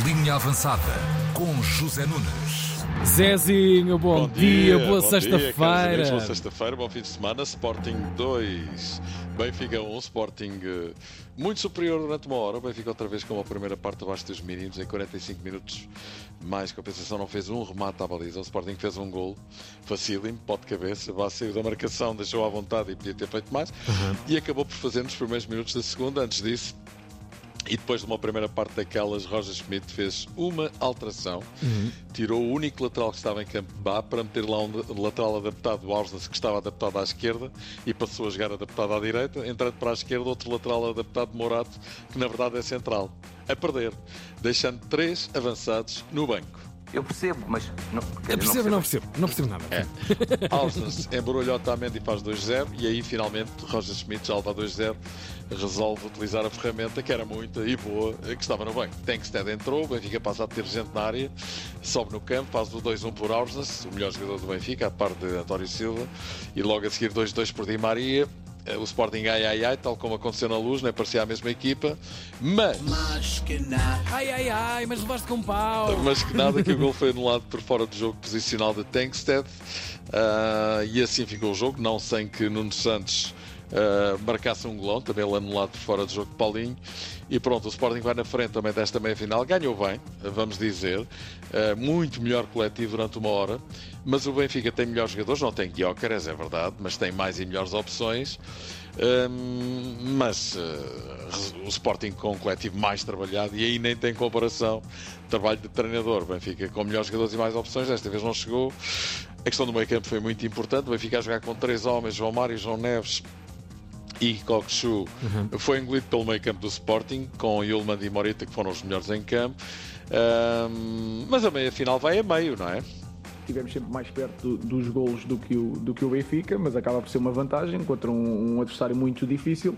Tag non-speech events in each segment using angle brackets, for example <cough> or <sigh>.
Linha Avançada com José Nunes. Zezinho, bom, dia, boa sexta-feira. Boa sexta-feira, bom fim de semana. Sporting 2, Benfica 1, Sporting uh, muito superior durante uma hora. Benfica outra vez com a primeira parte abaixo dos mínimos, em 45 minutos mais compensação não fez um remate à baliza. O Sporting fez um gol facílimo, pó de cabeça, vá saiu da marcação, deixou à vontade e podia ter feito mais. Uhum. E acabou por fazer nos primeiros minutos da segunda. Antes disso, e depois de uma primeira parte daquelas, Roger Schmidt fez uma alteração, uhum. tirou o único lateral que estava em campo de Bá para meter lá um lateral adaptado, o Ausnes, que estava adaptado à esquerda, e passou a jogar adaptado à direita, entrando para a esquerda outro lateral adaptado, Morato, que na verdade é central, a perder, deixando três avançados no banco. Eu percebo, mas. Não, eu percebo, não percebo, não percebo nada. É. Ausnes embrulha Otamendi e faz 2-0 e aí finalmente Roger Schmidt já leva 2-0 resolve utilizar a ferramenta que era muita e boa que estava no banco. Tankstead entrou, o Benfica passa a ter gente na área, sobe no campo, faz o 2-1 por Ausnes, o melhor jogador do Benfica, a par de António Silva, e logo a seguir 2-2 por Di Maria. Eh, o Sporting ai ai ai, tal como aconteceu na luz, né? parecia a mesma equipa, mas. Mas que nada. Ai ai ai, mas levaste com pau. Mas que nada, que o gol foi anulado por fora do jogo posicional de Tankstead. Uh, e assim ficou o jogo, não sem que Nuno Santos uh, marcasse um golão, também ele anulado por fora do jogo de Paulinho. E pronto, o Sporting vai na frente também desta meia-final. Ganhou bem, vamos dizer. Uh, muito melhor coletivo durante uma hora. Mas o Benfica tem melhores jogadores, não tem Guiócaras, é verdade, mas tem mais e melhores opções. Um, mas uh, o Sporting com um coletivo mais trabalhado e aí nem tem comparação trabalho de treinador. Benfica com melhores jogadores e mais opções, desta vez não chegou. A questão do meio campo foi muito importante. O Benfica a jogar com três homens, João Mário, João Neves e Kokshu uhum. foi engolido pelo meio campo do Sporting, com Yulman e Morita, que foram os melhores em campo. Um, mas a meia final vai a meio, não é? Estivemos sempre mais perto do, dos golos do que, o, do que o Benfica, mas acaba por ser uma vantagem contra um, um adversário muito difícil.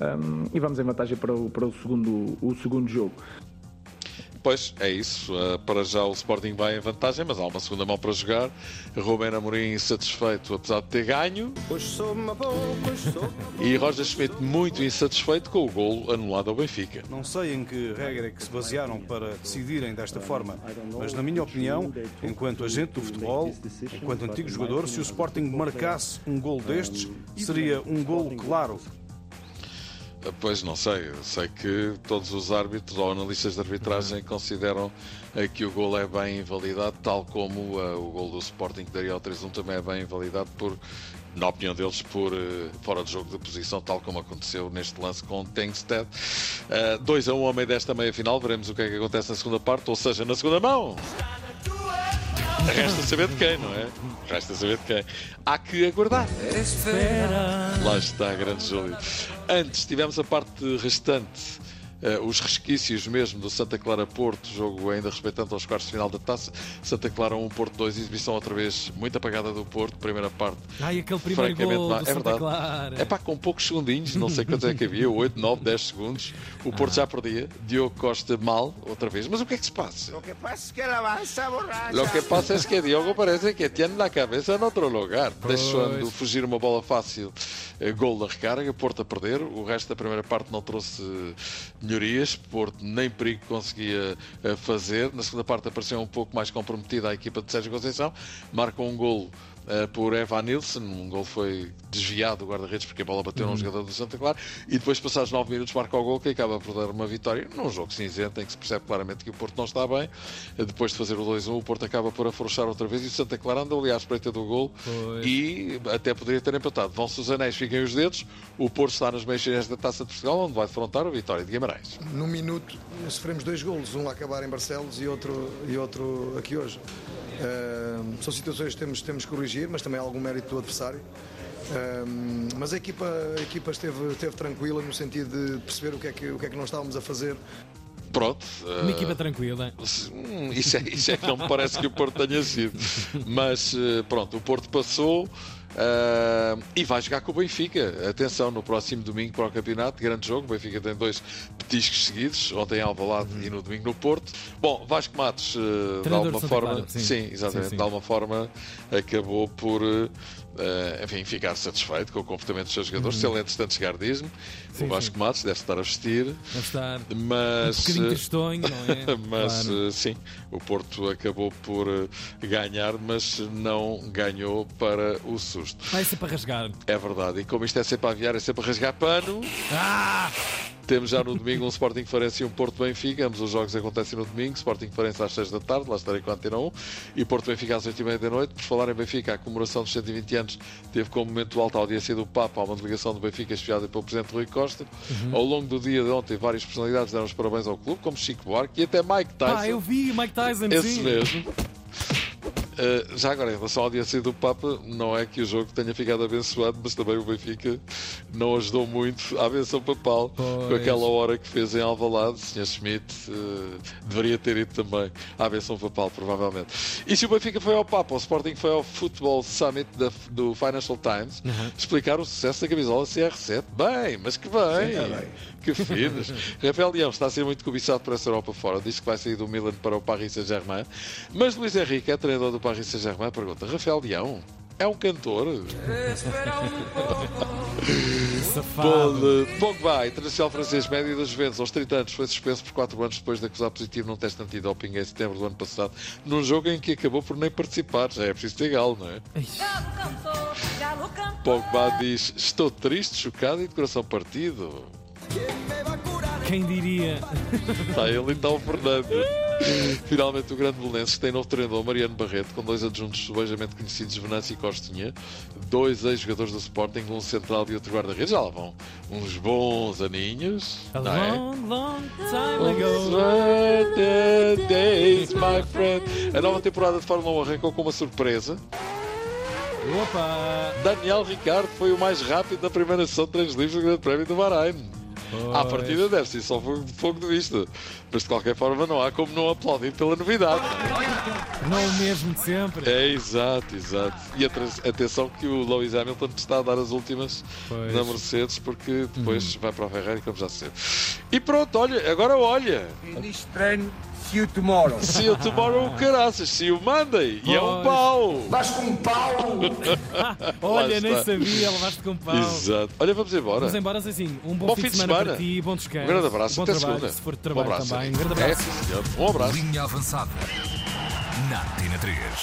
Um, e vamos em vantagem para o, para o, segundo, o segundo jogo. Pois, é isso. Uh, para já o Sporting vai em vantagem, mas há uma segunda mão para jogar. Rubén Amorim insatisfeito, apesar de ter ganho. E Roger Schmidt muito insatisfeito com o golo anulado ao Benfica. Não sei em que regra é que se basearam para decidirem desta forma, mas na minha opinião, enquanto agente do futebol, enquanto antigo jogador, se o Sporting marcasse um gol destes, seria um golo claro Pois não sei, sei que todos os árbitros ou analistas de arbitragem uhum. consideram eh, que o gol é bem invalidado, tal como uh, o gol do Sporting que daria ao 3-1 também é bem invalidado por, na opinião deles, por uh, fora de jogo de posição, tal como aconteceu neste lance com Tengsted. 2 a 1 um ao meio desta meia final, veremos o que é que acontece na segunda parte, ou seja, na segunda mão. Resta saber de quem, não é? Resta saber de quem. Há que aguardar. Espera. Lá está, grande Júlio. Antes, tivemos a parte restante os resquícios mesmo do Santa Clara Porto, jogo ainda respeitando aos quartos de final da taça. Santa Clara 1, Porto 2, exibição outra vez muito apagada do Porto, primeira parte. Ai, aquele primeiro gol do é Santa verdade. Clara. É pá, com poucos segundinhos, não sei quantos é que havia, 8, 9, 10 segundos. O Porto ah. já perdia. Diogo Costa mal, outra vez. Mas o que é que se passa? O que passa é que ele avança borracha. O que passa é que Diogo parece que tem a cabeça outro lugar, pois. deixando fugir uma bola fácil. Eh, gol da recarga, Porto a perder. O resto da primeira parte não trouxe melhorias. Porto nem perigo conseguia eh, fazer. Na segunda parte apareceu um pouco mais comprometida a equipa de Sérgio Conceição, marcou um golo uh, por Evan Nilsson. Um gol foi desviado do guarda-redes porque a bola bateu uhum. num jogador do Santa Clara e depois, passados 9 minutos, marca o gol que acaba por dar uma vitória num jogo cinzento em que se percebe claramente que o Porto não está bem. Uh, depois de fazer o 2-1, o Porto acaba por afrouxar outra vez e o Santa Clara anda ali à espreita do gol e até poderia ter empatado. Vão-se os anéis, fiquem os dedos. O Porto está nas meias da Taça de Portugal, onde vai defrontar a vitória de Guimarães. No minuto sofremos dois golos, um a acabar em Barcelos e outro, e outro aqui hoje. Uh, são situações que temos, temos que corrigir, mas também há algum mérito do adversário. Uh, mas a equipa, a equipa esteve, esteve tranquila no sentido de perceber o que é que, o que, é que nós estávamos a fazer. Pronto. Uma uh, equipa tranquila. Isso é, isso é que não me parece que o Porto tenha sido. Mas uh, pronto, o Porto passou. Uh, e vai jogar com o Benfica. Atenção, no próximo domingo para o campeonato, grande jogo. O Benfica tem dois petiscos seguidos, ontem em Alvalade Uhum. e no domingo no Porto. Bom, Vasco Matos, uh, de alguma forma, Clara, sim. sim, exatamente, Sim, sim. de alguma forma acabou por. uh, enfim, ficar satisfeito com o comportamento dos seus jogadores. Se ele, entretanto, chegar, diz-me. Uhum. O Vasco. Matos deve estar a vestir, Deve estar um mas. bocadinho uh, tristonho, não é? <laughs> mas Claro. sim, o Porto acabou por ganhar, mas não ganhou para o susto. Vai ser para rasgar. É verdade, e como isto é sempre a aviar, é sempre a rasgar pano, Ah! temos já no domingo um Sporting Farense e um Porto Benfica. Ambos os jogos acontecem no domingo. Sporting Farense às 6 da tarde, lá estarei com a Antena 1, e Porto Benfica às 8 e meia da noite. Por falar em Benfica, a comemoração dos 120 anos teve como momento alto a audiência do Papa, a uma delegação do Benfica espiada pelo Presidente Rui Costa. Uhum. Ao longo do dia de ontem, várias personalidades deram os parabéns ao clube, como Chico Buarque e até Mike Tyson. Ah, eu vi Mike Tyson, Esse sim. mesmo. Uh, já agora, em relação à audiência do Papa, não é que o jogo tenha ficado abençoado, mas também o Benfica não ajudou muito à benção papal com Pois. aquela hora que fez em Alvalade. O Sr. Schmidt uh, deveria ter ido também à benção papal, provavelmente. E se o Benfica foi ao Papa, o Sporting foi ao Football Summit da- do Financial Times explicar o sucesso da camisola CR7. Bem, mas que bem! Que finos! <laughs> Rafael Leão está a ser muito cobiçado por essa Europa fora. Diz que vai sair do Milan para o Paris Saint-Germain. Mas Luís Henrique, é treinador do Paris Saint-Germain, pergunta: Rafael Leão é um cantor? Safado. Pode. Pogba, internacional francês médio das Juventus, aos 30 anos, foi suspenso por 4 anos depois de acusar positivo num teste antidoping em setembro do ano passado, num jogo em que acabou por nem participar. Já é preciso ter galo, não é? Pogba diz: Estou triste, chocado e de coração partido. Quem diria? Está ele então Fernando. <laughs> Finalmente o grande Belenenses tem novo treinador, Mariano Barreto, com dois adjuntos subejamente conhecidos, Venâncio e Costinha, dois ex-jogadores do Sporting, um central e outro guarda-redes. Já lá vão uns bons aninhos, A não é? long, long time ago. Days, my friend. A nova temporada de Fórmula 1 arrancou com uma surpresa. Opa! Daniel Ricardo foi o mais rápido da primeira sessão de treinos livres do Grande Prémio do Bahrein. À Pois. partida deve ser só fogo, fogo de vista. Mas de qualquer forma não há como não aplaudir pela novidade. Não o mesmo de sempre. É exato, exato. E atenção que o Lewis Hamilton está a dar as últimas Pois. na Mercedes porque depois vai para a Ferrari, como já sei. E pronto, olha, agora olha. Finish train, see you tomorrow. Se o tomorrow o caraças, se o Monday. E é um Pois. pau. Vas com um pau! <laughs> Olha, nem sabia, levaste com pau. Exato. Olha, vamos embora. Vamos embora assim. Um bom, Bom fim de semana, para ti, bom descanso. Um grande abraço. Bom Até trabalho, segunda. se for de Um trabalho abraço. também. Um grande É, abraço. senhor. Um abraço. Linha avançada. Na Tina 3.